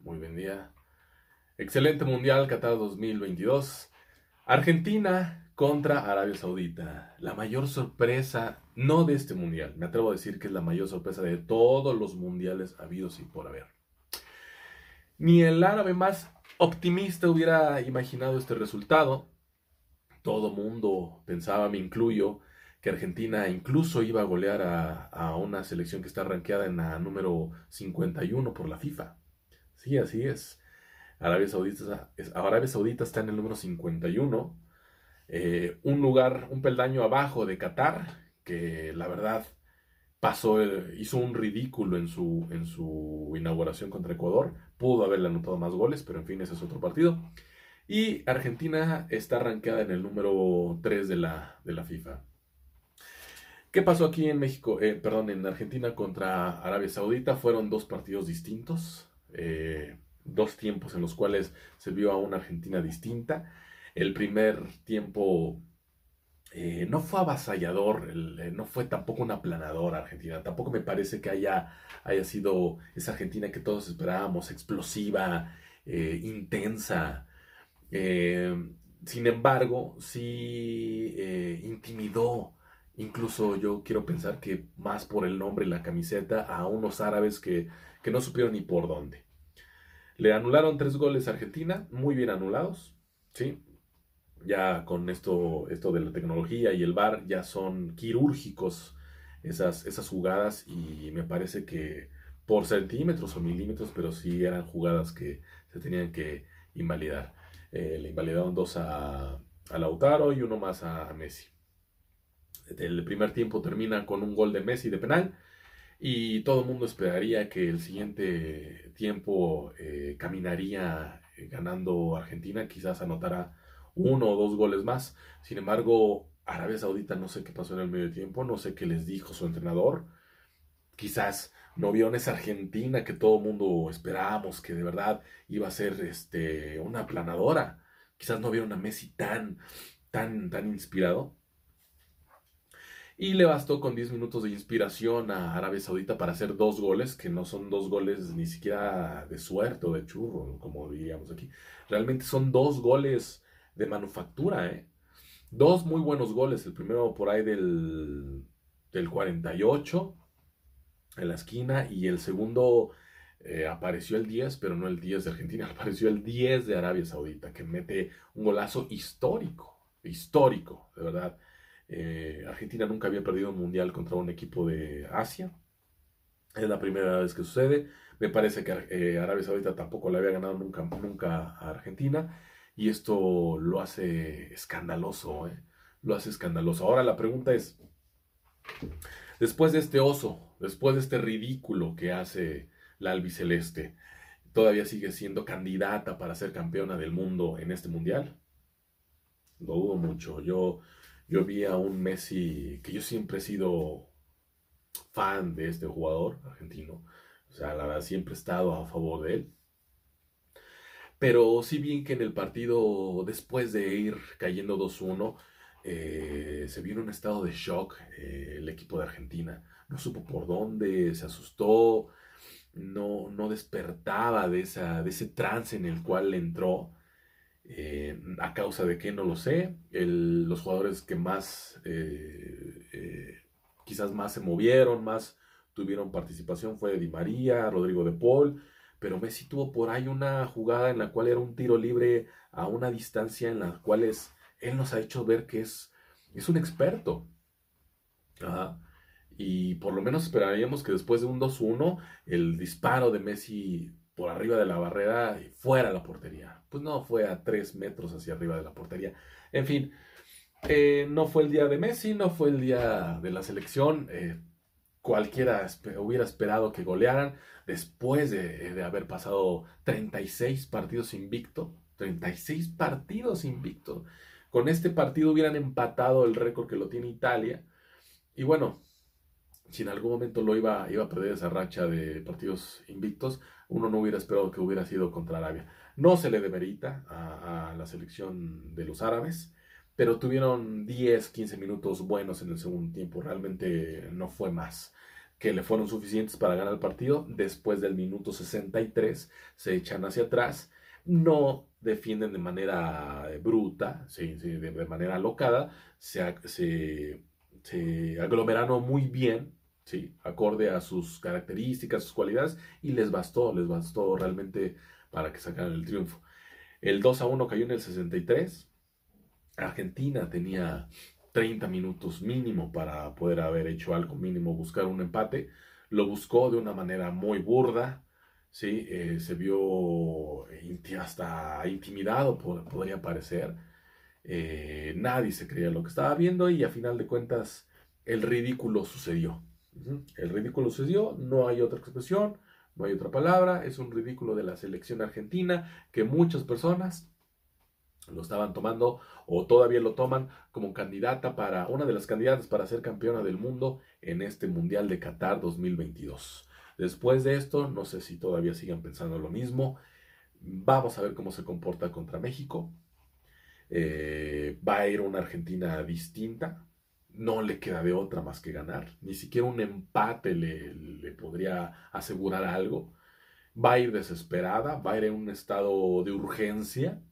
Muy buen día. Excelente Mundial Qatar 2022. Argentina contra Arabia Saudita. La mayor sorpresa, no de este Mundial, me atrevo a decir que es la mayor sorpresa de todos los mundiales habidos y por haber. Ni el árabe más optimista hubiera imaginado este resultado. Todo mundo pensaba, me incluyo, que Argentina incluso iba a golear a, una selección que está rankeada en la número 51 por la FIFA. Sí, así es. Arabia Saudita, está en el número 51, eh, un lugar, un peldaño abajo de Qatar, que la verdad pasó, hizo un ridículo en su, en su inauguración contra Ecuador, pudo haberle anotado más goles, pero en fin, ese es otro partido. Y Argentina está rankeada en el número 3 de la, de la FIFA. ¿Qué pasó aquí en México? Eh, perdón, en Argentina contra Arabia Saudita. Fueron dos partidos distintos, eh, dos tiempos en los cuales se vio a una Argentina distinta. El primer tiempo eh, no fue avasallador, no fue tampoco una aplanadora Argentina. Tampoco me parece que haya, haya sido esa Argentina que todos esperábamos, explosiva, intensa. sin embargo, sí intimidó Incluso yo quiero pensar que más por el nombre y la camiseta a unos árabes que, no supieron ni por dónde. Le anularon tres goles a Argentina, muy bien anulados, ¿sí? Ya con esto, esto de la tecnología y el VAR ya son quirúrgicos esas, esas jugadas y me parece que por centímetros o milímetros, pero sí eran jugadas que se tenían que invalidar. Eh, le invalidaron dos a, a Lautaro y uno más a Messi. El primer tiempo termina con un gol de Messi de penal y todo el mundo esperaría que el siguiente tiempo eh, caminaría eh, ganando Argentina, quizás anotara uno o dos goles más. Sin embargo, Arabia Saudita no sé qué pasó en el medio tiempo, no sé qué les dijo su entrenador. Quizás no vieron esa Argentina que todo el mundo esperábamos que de verdad iba a ser este, una aplanadora. Quizás no vieron a Messi tan, tan, tan inspirado. Y le bastó con 10 minutos de inspiración a Arabia Saudita para hacer dos goles, que no son dos goles ni siquiera de suerte o de churro, como diríamos aquí. Realmente son dos goles de manufactura, ¿eh? Dos muy buenos goles. El primero por ahí del, del 48 en la esquina y el segundo eh, apareció el 10, pero no el 10 de Argentina, apareció el 10 de Arabia Saudita, que mete un golazo histórico, histórico, de verdad. Eh, Argentina nunca había perdido un mundial contra un equipo de Asia. Es la primera vez que sucede. Me parece que eh, Arabia Saudita tampoco le había ganado nunca, nunca a Argentina. Y esto lo hace escandaloso. ¿eh? Lo hace escandaloso. Ahora la pregunta es, después de este oso, después de este ridículo que hace la albiceleste, ¿todavía sigue siendo candidata para ser campeona del mundo en este mundial? Lo dudo mucho. Yo yo vi a un Messi que yo siempre he sido fan de este jugador argentino. O sea, la verdad, siempre he estado a favor de él. Pero sí vi que en el partido, después de ir cayendo 2-1, eh, se vio en un estado de shock eh, el equipo de Argentina. No supo por dónde, se asustó, no, no despertaba de, esa, de ese trance en el cual entró. Eh, a causa de qué no lo sé. los jugadores que más, eh, eh, quizás más se movieron, más tuvieron participación fue Di María, Rodrigo de Paul, pero Messi tuvo por ahí una jugada en la cual era un tiro libre a una distancia en la cual él nos ha hecho ver que es, es un experto. Y por lo menos esperaríamos que después de un 2-1, el disparo de Messi por arriba de la barrera y fuera de la portería. Pues no, fue a tres metros hacia arriba de la portería. En fin, eh, no fue el día de Messi, no fue el día de la selección. Eh, cualquiera hubiera esperado que golearan después de, de, haber pasado 36 partidos invicto. 36 partidos invicto. Con este partido hubieran empatado el récord que lo tiene Italia. Y bueno, si en algún momento lo iba, iba a perder esa racha de partidos invictos, uno no hubiera esperado que hubiera sido contra Arabia. No se le demerita a, la selección de los árabes, pero tuvieron 10, 15 minutos buenos en el segundo tiempo, realmente no fue más. que le fueron suficientes para ganar el partido. Después del minuto 63 se echan hacia atrás. No defienden de manera bruta, sí, de, manera alocada. Se, se, se aglomeraron muy bien, sí, acorde a sus características, sus cualidades, y les bastó, les bastó realmente para que sacaran el triunfo. El 2 a 1 cayó en el 63. Argentina tenía 30 minutos mínimo para poder haber hecho algo mínimo, buscar un empate. Lo buscó de una manera muy burda. Eh, se vio hasta intimidado, podría parecer. Eh, nadie se creía lo que estaba viendo y a final de cuentas el ridículo sucedió. El ridículo sucedió, no hay otra expresión, no hay otra palabra, es un ridículo de la selección argentina que muchas personas lo estaban tomando o todavía lo toman como candidata para una de las candidatas para ser campeona del mundo en este Mundial de Qatar 2022. Después de esto, no sé si todavía sigan pensando lo mismo. Vamos a ver cómo se comporta contra México. Eh, va a ir una Argentina distinta. No le queda de otra más que ganar. Ni siquiera un empate le, le podría asegurar algo. Va a ir desesperada, va a ir en un estado de urgencia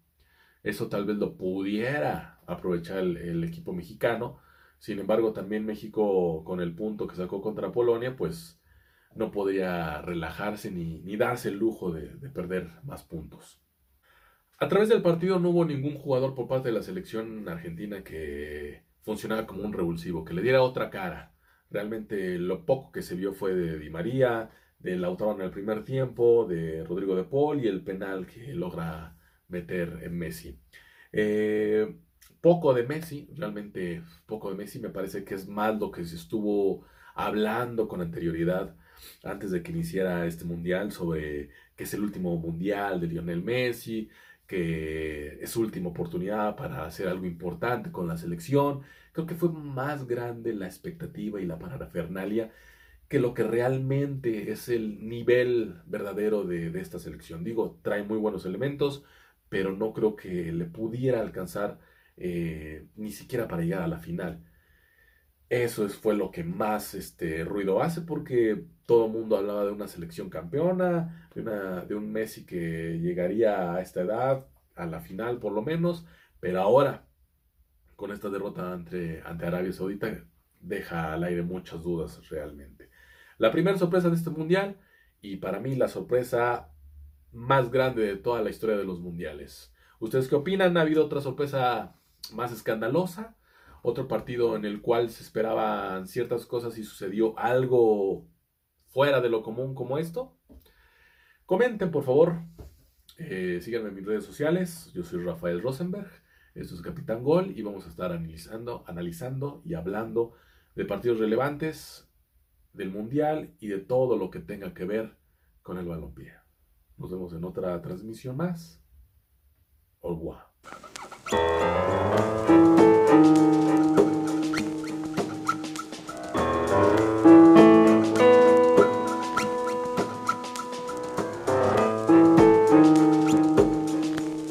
eso tal vez lo pudiera aprovechar el, equipo mexicano. Sin embargo, también México con el punto que sacó contra Polonia, pues no podía relajarse ni, darse el lujo de, perder más puntos. A través del partido no hubo ningún jugador por parte de la selección argentina que funcionara como un revulsivo, que le diera otra cara. Realmente lo poco que se vio fue de Di María, de Lautaro en el primer tiempo, de Rodrigo de Paul y el penal que logra meter en Messi. Eh, poco de Messi, realmente poco de Messi, me parece que es más lo que se estuvo hablando con anterioridad antes de que iniciara este mundial sobre que es el último mundial de Lionel Messi, que es su última oportunidad para hacer algo importante con la selección. Creo que fue más grande la expectativa y la parafernalia que lo que realmente es el nivel verdadero de, esta selección. Digo, trae muy buenos elementos, pero no creo que le pudiera alcanzar eh, ni siquiera para llegar a la final. Eso fue lo que más este, ruido hace porque todo el mundo hablaba de una selección campeona, de, una, de un Messi que llegaría a esta edad, a la final por lo menos, pero ahora con esta derrota ante, ante Arabia Saudita deja al aire muchas dudas realmente. La primera sorpresa de este mundial y para mí la sorpresa más grande de toda la historia de los mundiales. ¿Ustedes qué opinan? ¿Ha habido otra sorpresa más escandalosa? Otro partido en el cual se esperaban ciertas cosas y sucedió algo fuera de lo común como esto. Comenten, por favor. Eh, síganme en mis redes sociales. Yo soy Rafael Rosenberg. Esto es Capitán Gol y vamos a estar analizando, analizando y hablando de partidos relevantes del Mundial y de todo lo que tenga que ver con el balompié. Nos vemos en otra transmisión más. Au revoir.